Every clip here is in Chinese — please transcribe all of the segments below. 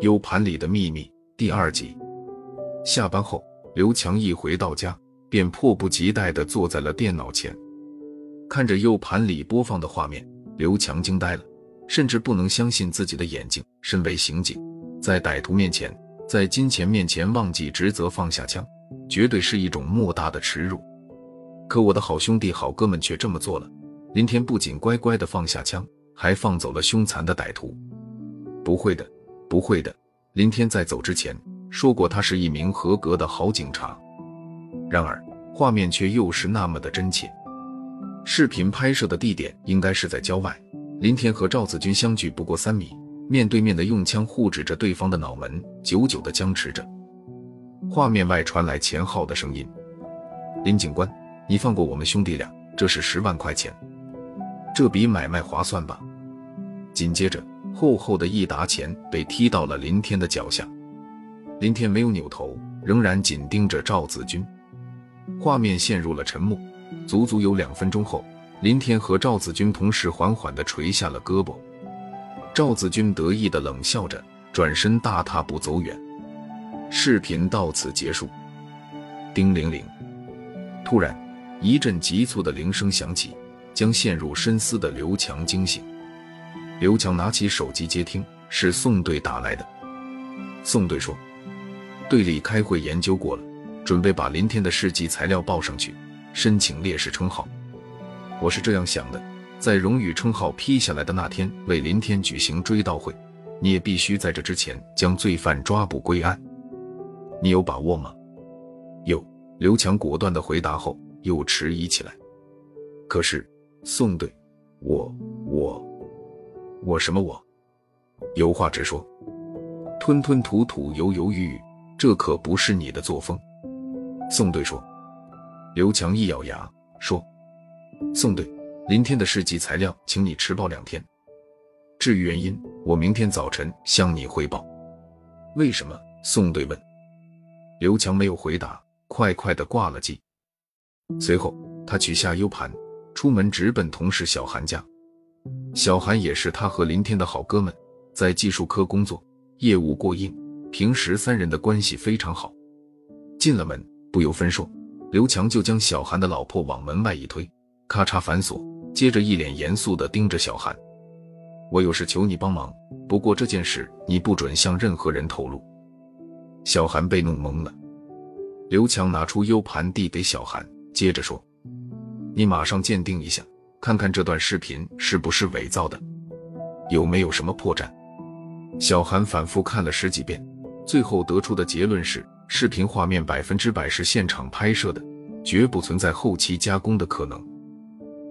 U 盘里的秘密第二集。下班后，刘强一回到家，便迫不及待地坐在了电脑前，看着 U 盘里播放的画面，刘强惊呆了，甚至不能相信自己的眼睛。身为刑警，在歹徒面前，在金钱面前忘记职责放下枪，绝对是一种莫大的耻辱。可我的好兄弟、好哥们却这么做了。林天不仅乖乖地放下枪，还放走了凶残的歹徒。不会的，不会的。林天在走之前说过，他是一名合格的好警察。然而，画面却又是那么的真切。视频拍摄的地点应该是在郊外。林天和赵子君相距不过三米，面对面的用枪护指着对方的脑门，久久的僵持着。画面外传来钱浩的声音：“林警官。”你放过我们兄弟俩，这是十万块钱，这笔买卖划算吧？紧接着，厚厚的一沓钱被踢到了林天的脚下。林天没有扭头，仍然紧盯着赵子君。画面陷入了沉默。足足有两分钟后，林天和赵子君同时缓缓地垂下了胳膊。赵子君得意地冷笑着，转身大踏步走远。视频到此结束。叮铃铃，突然。一阵急促的铃声响起，将陷入深思的刘强惊醒。刘强拿起手机接听，是宋队打来的。宋队说：“队里开会研究过了，准备把林天的事迹材料报上去，申请烈士称号。我是这样想的，在荣誉称号批下来的那天，为林天举行追悼会，你也必须在这之前将罪犯抓捕归案。你有把握吗？”有。刘强果断的回答后。又迟疑起来。可是，宋队，我我我什么我？有话直说。吞吞吐吐，犹犹豫豫，这可不是你的作风。宋队说。刘强一咬牙说：“宋队，林天的事迹材料，请你迟报两天。至于原因，我明天早晨向你汇报。”为什么？宋队问。刘强没有回答，快快的挂了机。随后，他取下 U 盘，出门直奔同事小韩家。小韩也是他和林天的好哥们，在技术科工作，业务过硬，平时三人的关系非常好。进了门，不由分说，刘强就将小韩的老婆往门外一推，咔嚓反锁，接着一脸严肃地盯着小韩：“我有事求你帮忙，不过这件事你不准向任何人透露。”小韩被弄懵了。刘强拿出 U 盘递给小韩。接着说：“你马上鉴定一下，看看这段视频是不是伪造的，有没有什么破绽。”小韩反复看了十几遍，最后得出的结论是：视频画面百分之百是现场拍摄的，绝不存在后期加工的可能。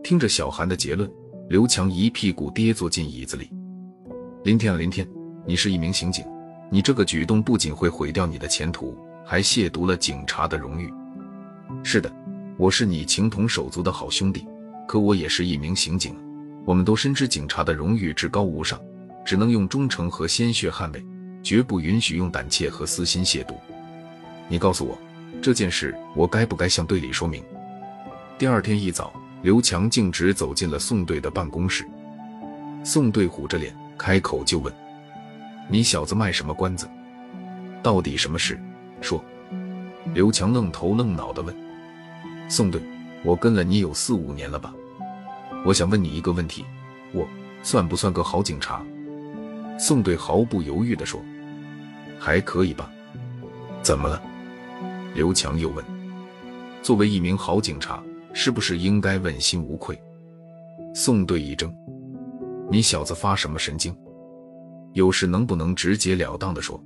听着小韩的结论，刘强一屁股跌坐进椅子里。林天啊，林天，你是一名刑警，你这个举动不仅会毁掉你的前途，还亵渎了警察的荣誉。是的。我是你情同手足的好兄弟，可我也是一名刑警，我们都深知警察的荣誉至高无上，只能用忠诚和鲜血捍卫，绝不允许用胆怯和私心亵渎。你告诉我，这件事我该不该向队里说明？第二天一早，刘强径直走进了宋队的办公室，宋队虎着脸开口就问：“你小子卖什么关子？到底什么事？说。”刘强愣头愣脑地问。宋队，我跟了你有四五年了吧？我想问你一个问题，我算不算个好警察？宋队毫不犹豫地说：“还可以吧。”怎么了？刘强又问。作为一名好警察，是不是应该问心无愧？宋队一怔：“你小子发什么神经？有事能不能直截了当的说？”